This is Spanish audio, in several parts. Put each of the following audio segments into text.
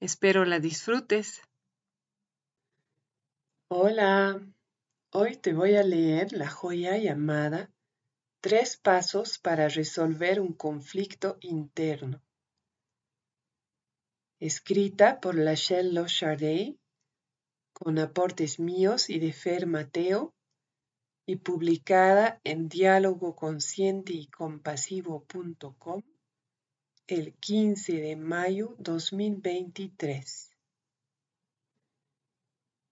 Espero la disfrutes. Hola, hoy te voy a leer la joya llamada Tres pasos para resolver un conflicto interno. Escrita por Lachelle Lochardet, con aportes míos y de Fer Mateo, y publicada en diálogo consciente y compasivo.com el 15 de mayo 2023.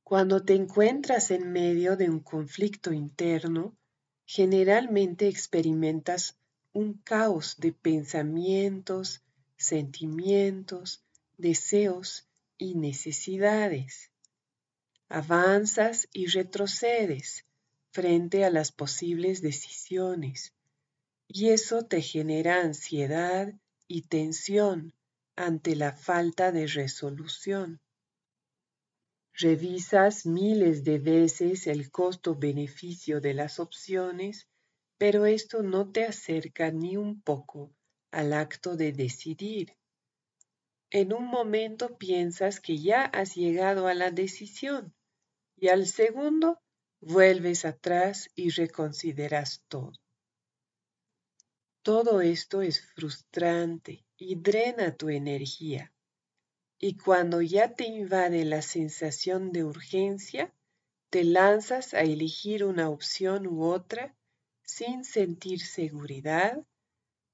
Cuando te encuentras en medio de un conflicto interno, generalmente experimentas un caos de pensamientos, sentimientos, deseos y necesidades. Avanzas y retrocedes frente a las posibles decisiones y eso te genera ansiedad y tensión ante la falta de resolución. Revisas miles de veces el costo-beneficio de las opciones, pero esto no te acerca ni un poco al acto de decidir. En un momento piensas que ya has llegado a la decisión y al segundo vuelves atrás y reconsideras todo. Todo esto es frustrante y drena tu energía. Y cuando ya te invade la sensación de urgencia, te lanzas a elegir una opción u otra sin sentir seguridad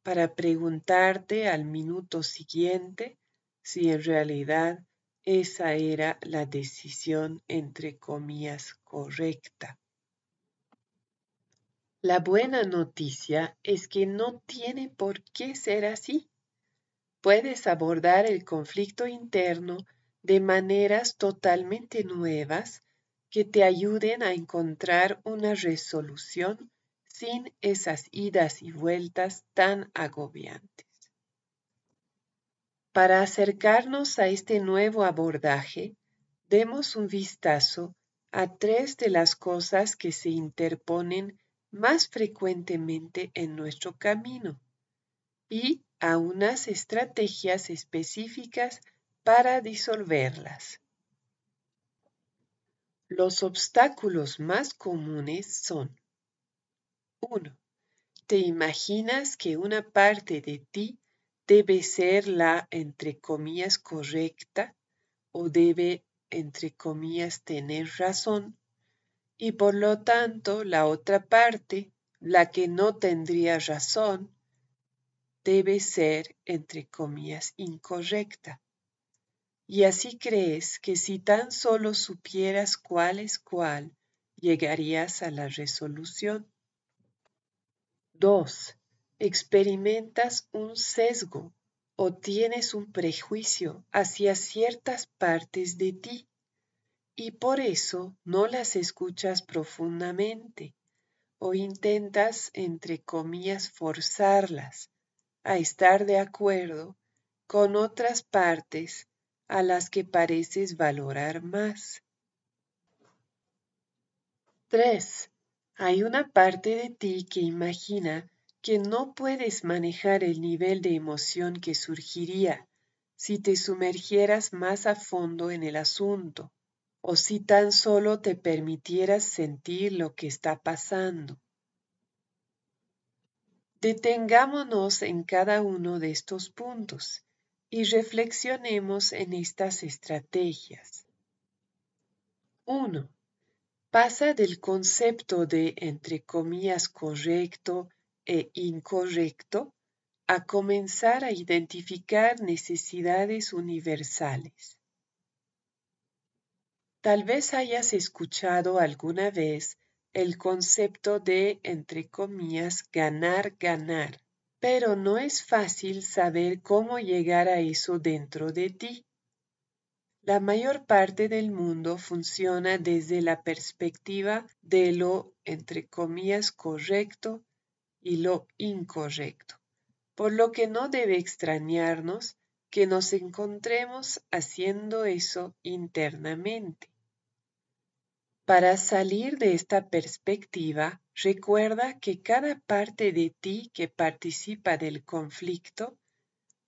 para preguntarte al minuto siguiente si en realidad esa era la decisión entre comillas correcta. La buena noticia es que no tiene por qué ser así. Puedes abordar el conflicto interno de maneras totalmente nuevas que te ayuden a encontrar una resolución sin esas idas y vueltas tan agobiantes. Para acercarnos a este nuevo abordaje, demos un vistazo a tres de las cosas que se interponen más frecuentemente en nuestro camino y a unas estrategias específicas para disolverlas. Los obstáculos más comunes son 1. Te imaginas que una parte de ti debe ser la, entre comillas, correcta o debe, entre comillas, tener razón y por lo tanto la otra parte, la que no tendría razón, debe ser, entre comillas, incorrecta. Y así crees que si tan solo supieras cuál es cuál, llegarías a la resolución. 2. Experimentas un sesgo o tienes un prejuicio hacia ciertas partes de ti y por eso no las escuchas profundamente o intentas, entre comillas, forzarlas a estar de acuerdo con otras partes a las que pareces valorar más. 3. Hay una parte de ti que imagina que no puedes manejar el nivel de emoción que surgiría si te sumergieras más a fondo en el asunto o si tan solo te permitieras sentir lo que está pasando. Detengámonos en cada uno de estos puntos y reflexionemos en estas estrategias. 1. Pasa del concepto de, entre comillas, correcto e incorrecto a comenzar a identificar necesidades universales. Tal vez hayas escuchado alguna vez el concepto de, entre comillas, ganar, ganar, pero no es fácil saber cómo llegar a eso dentro de ti. La mayor parte del mundo funciona desde la perspectiva de lo, entre comillas, correcto y lo incorrecto, por lo que no debe extrañarnos que nos encontremos haciendo eso internamente. Para salir de esta perspectiva, recuerda que cada parte de ti que participa del conflicto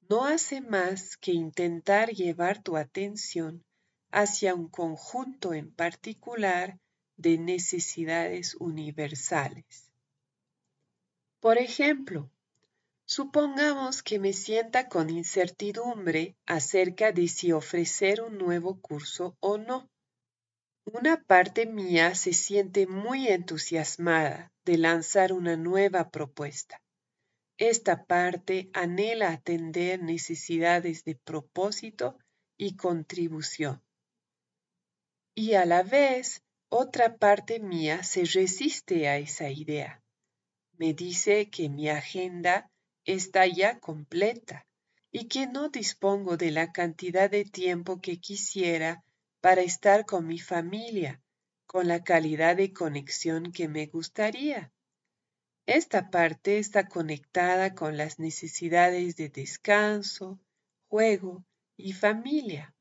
no hace más que intentar llevar tu atención hacia un conjunto en particular de necesidades universales. Por ejemplo, supongamos que me sienta con incertidumbre acerca de si ofrecer un nuevo curso o no. Una parte mía se siente muy entusiasmada de lanzar una nueva propuesta. Esta parte anhela atender necesidades de propósito y contribución. Y a la vez, otra parte mía se resiste a esa idea. Me dice que mi agenda está ya completa y que no dispongo de la cantidad de tiempo que quisiera para estar con mi familia, con la calidad de conexión que me gustaría. Esta parte está conectada con las necesidades de descanso, juego y familia.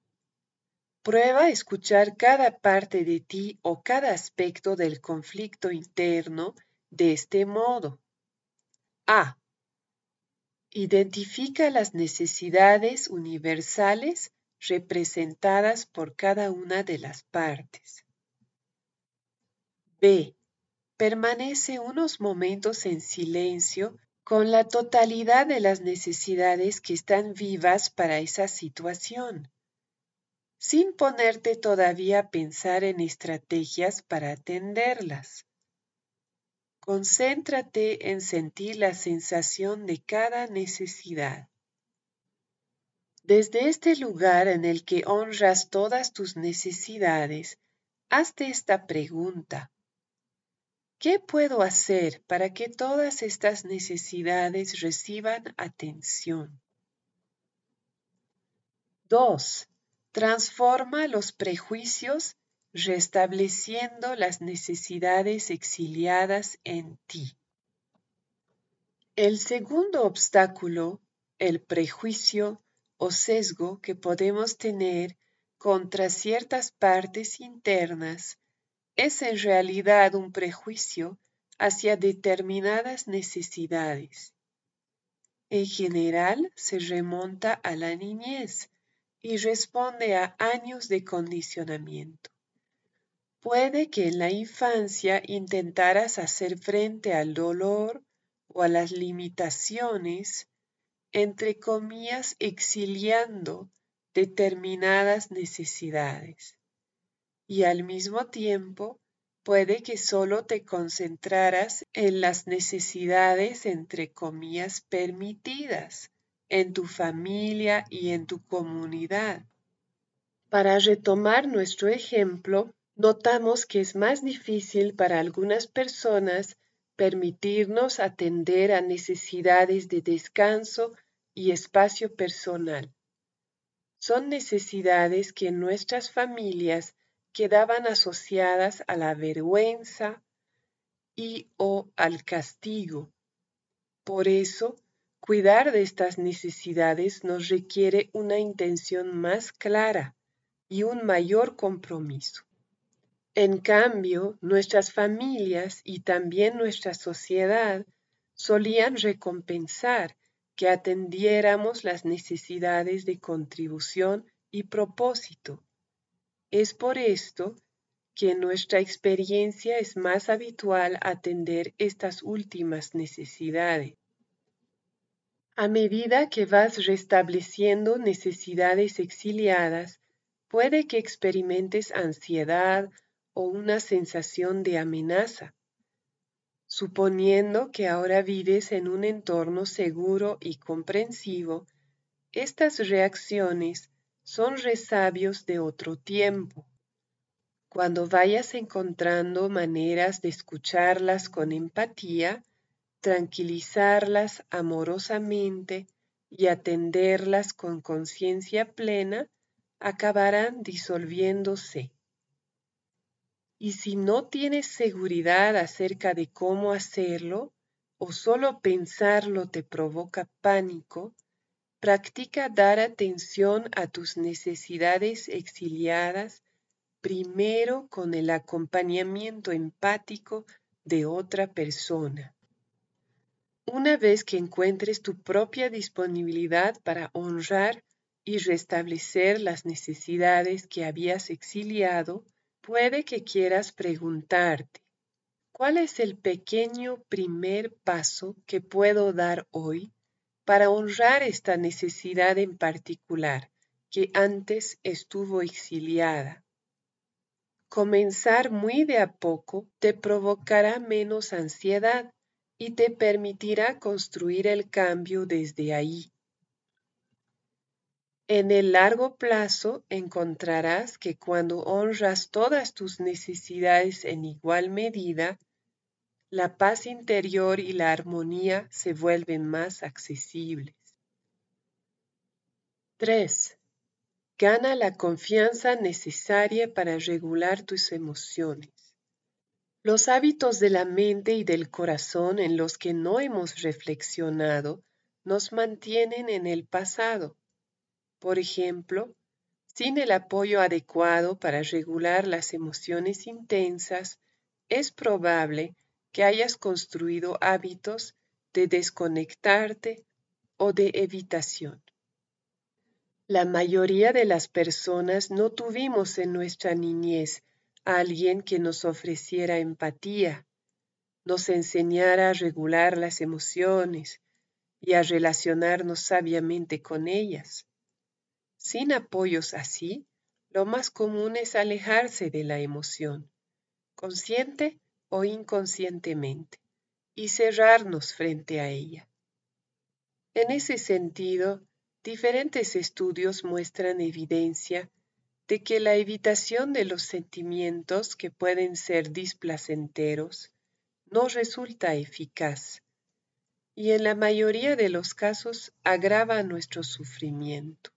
Prueba a escuchar cada parte de ti o cada aspecto del conflicto interno de este modo. A. Identifica las necesidades universales representadas por cada una de las partes. B. Permanece unos momentos en silencio con la totalidad de las necesidades que están vivas para esa situación, sin ponerte todavía a pensar en estrategias para atenderlas. Concéntrate en sentir la sensación de cada necesidad. Desde este lugar en el que honras todas tus necesidades, hazte esta pregunta. ¿Qué puedo hacer para que todas estas necesidades reciban atención? 2. Transforma los prejuicios restableciendo las necesidades exiliadas en ti. El segundo obstáculo, el prejuicio, o sesgo que podemos tener contra ciertas partes internas es en realidad un prejuicio hacia determinadas necesidades. En general se remonta a la niñez y responde a años de condicionamiento. Puede que en la infancia intentaras hacer frente al dolor o a las limitaciones entre comillas, exiliando determinadas necesidades. Y al mismo tiempo, puede que solo te concentraras en las necesidades, entre comillas, permitidas en tu familia y en tu comunidad. Para retomar nuestro ejemplo, notamos que es más difícil para algunas personas permitirnos atender a necesidades de descanso y espacio personal. Son necesidades que en nuestras familias quedaban asociadas a la vergüenza y o al castigo. Por eso, cuidar de estas necesidades nos requiere una intención más clara y un mayor compromiso. En cambio, nuestras familias y también nuestra sociedad solían recompensar que atendiéramos las necesidades de contribución y propósito. Es por esto que en nuestra experiencia es más habitual atender estas últimas necesidades. A medida que vas restableciendo necesidades exiliadas, puede que experimentes ansiedad o una sensación de amenaza. Suponiendo que ahora vives en un entorno seguro y comprensivo, estas reacciones son resabios de otro tiempo. Cuando vayas encontrando maneras de escucharlas con empatía, tranquilizarlas amorosamente y atenderlas con conciencia plena, acabarán disolviéndose. Y si no tienes seguridad acerca de cómo hacerlo, o solo pensarlo te provoca pánico, practica dar atención a tus necesidades exiliadas primero con el acompañamiento empático de otra persona. Una vez que encuentres tu propia disponibilidad para honrar y restablecer las necesidades que habías exiliado, puede que quieras preguntarte, ¿cuál es el pequeño primer paso que puedo dar hoy para honrar esta necesidad en particular que antes estuvo exiliada? Comenzar muy de a poco te provocará menos ansiedad y te permitirá construir el cambio desde ahí. En el largo plazo encontrarás que cuando honras todas tus necesidades en igual medida, la paz interior y la armonía se vuelven más accesibles. 3. Gana la confianza necesaria para regular tus emociones. Los hábitos de la mente y del corazón en los que no hemos reflexionado nos mantienen en el pasado. Por ejemplo, sin el apoyo adecuado para regular las emociones intensas, es probable que hayas construido hábitos de desconectarte o de evitación. La mayoría de las personas no tuvimos en nuestra niñez alguien que nos ofreciera empatía, nos enseñara a regular las emociones y a relacionarnos sabiamente con ellas. Sin apoyos así, lo más común es alejarse de la emoción, consciente o inconscientemente, y cerrarnos frente a ella. En ese sentido, diferentes estudios muestran evidencia de que la evitación de los sentimientos que pueden ser displacenteros no resulta eficaz y en la mayoría de los casos agrava nuestro sufrimiento.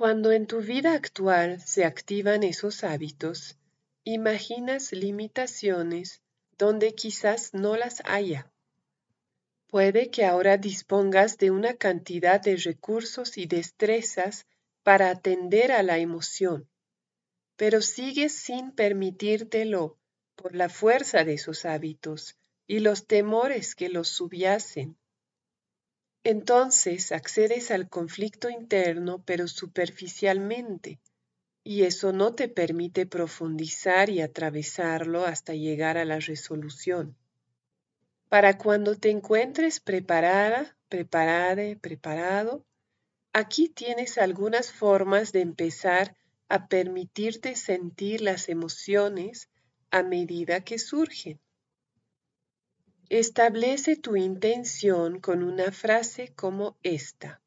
Cuando en tu vida actual se activan esos hábitos, imaginas limitaciones donde quizás no las haya. Puede que ahora dispongas de una cantidad de recursos y destrezas para atender a la emoción, pero sigues sin permitírtelo por la fuerza de sus hábitos y los temores que los subyacen. Entonces accedes al conflicto interno pero superficialmente, y eso no te permite profundizar y atravesarlo hasta llegar a la resolución. Para cuando te encuentres preparada, preparade, preparado, Aquí tienes algunas formas de empezar a permitirte sentir las emociones a medida que surgen. Establece tu intención con una frase como esta.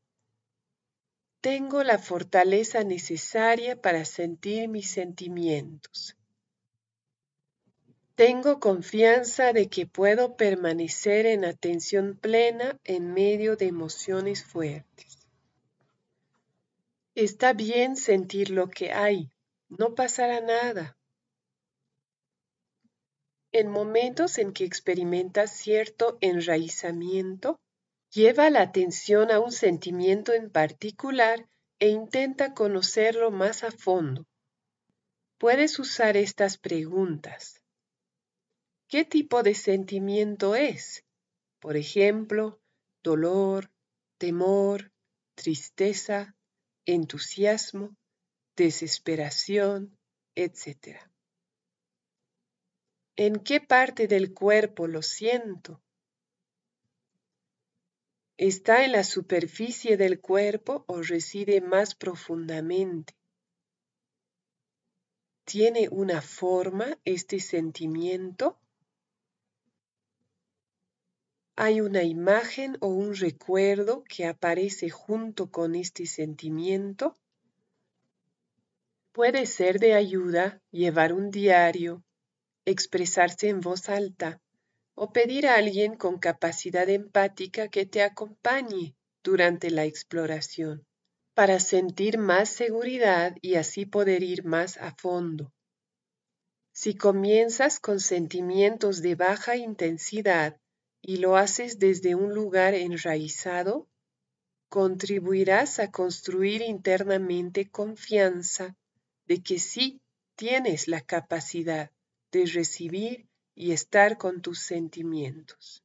Tengo la fortaleza necesaria para sentir mis sentimientos. Tengo confianza de que puedo permanecer en atención plena en medio de emociones fuertes. Está bien sentir lo que hay, no pasará nada. En momentos en que experimentas cierto enraizamiento, lleva la atención a un sentimiento en particular e intenta conocerlo más a fondo. Puedes usar estas preguntas. ¿Qué tipo de sentimiento es? Por ejemplo, dolor, temor, tristeza, entusiasmo, desesperación, etc. ¿En qué parte del cuerpo lo siento? ¿Está en la superficie del cuerpo o reside más profundamente? ¿Tiene una forma este sentimiento? ¿Hay una imagen o un recuerdo que aparece junto con este sentimiento? Puede ser de ayuda llevar un diario, expresarse en voz alta o pedir a alguien con capacidad empática que te acompañe durante la exploración para sentir más seguridad y así poder ir más a fondo. Si comienzas con sentimientos de baja intensidad y lo haces desde un lugar enraizado, contribuirás a construir internamente confianza de que sí tienes la capacidad de recibir y estar con tus sentimientos.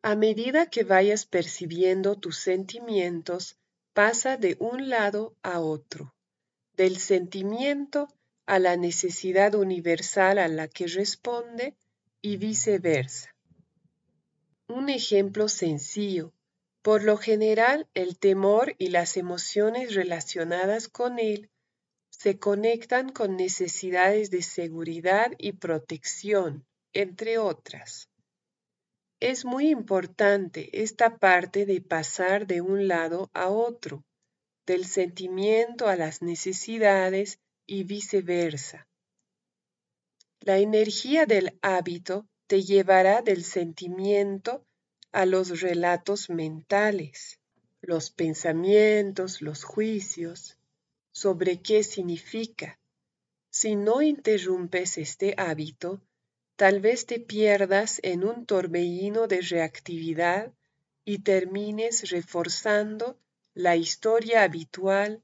A medida que vayas percibiendo tus sentimientos, pasa de un lado a otro, del sentimiento a la necesidad universal a la que responde y viceversa. Un ejemplo sencillo. Por lo general, el temor y las emociones relacionadas con él se conectan con necesidades de seguridad y protección, entre otras. Es muy importante esta parte de pasar de un lado a otro, del sentimiento a las necesidades y viceversa. La energía del hábito te llevará del sentimiento a los relatos mentales, los pensamientos, los juicios, sobre qué significa. Si no interrumpes este hábito, tal vez te pierdas en un torbellino de reactividad y termines reforzando la historia habitual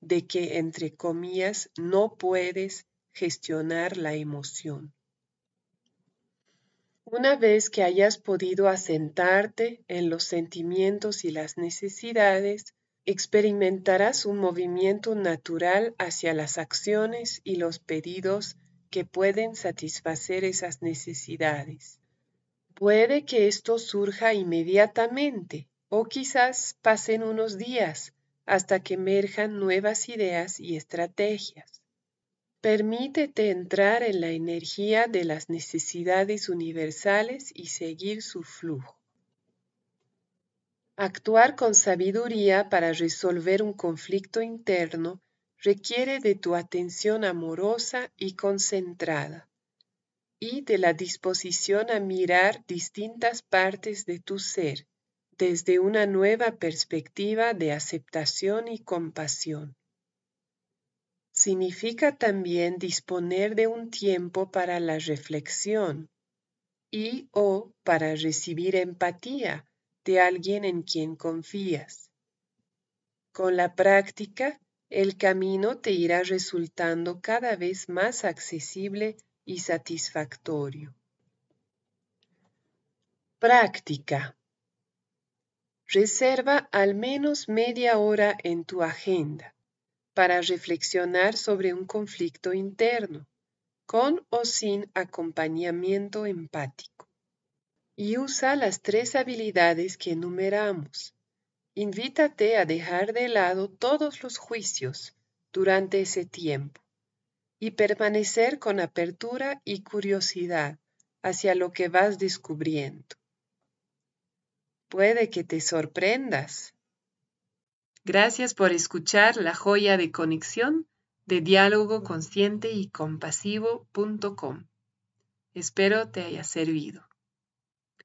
de que, entre comillas, no puedes gestionar la emoción. Una vez que hayas podido asentarte en los sentimientos y las necesidades, experimentarás un movimiento natural hacia las acciones y los pedidos que pueden satisfacer esas necesidades. Puede que esto surja inmediatamente o quizás pasen unos días hasta que emerjan nuevas ideas y estrategias. Permítete entrar en la energía de las necesidades universales y seguir su flujo. Actuar con sabiduría para resolver un conflicto interno requiere de tu atención amorosa y concentrada y de la disposición a mirar distintas partes de tu ser desde una nueva perspectiva de aceptación y compasión. Significa también disponer de un tiempo para la reflexión y o para recibir empatía de alguien en quien confías. Con la práctica, el camino te irá resultando cada vez más accesible y satisfactorio. Práctica. Reserva al menos media hora en tu agenda para reflexionar sobre un conflicto interno, con o sin acompañamiento empático y usa las tres habilidades que enumeramos. Invítate a dejar de lado todos los juicios durante ese tiempo y permanecer con apertura y curiosidad hacia lo que vas descubriendo. Puede que te sorprendas. Gracias por escuchar la joya de conexión de diálogo consciente y compasivo.com. Espero te haya servido.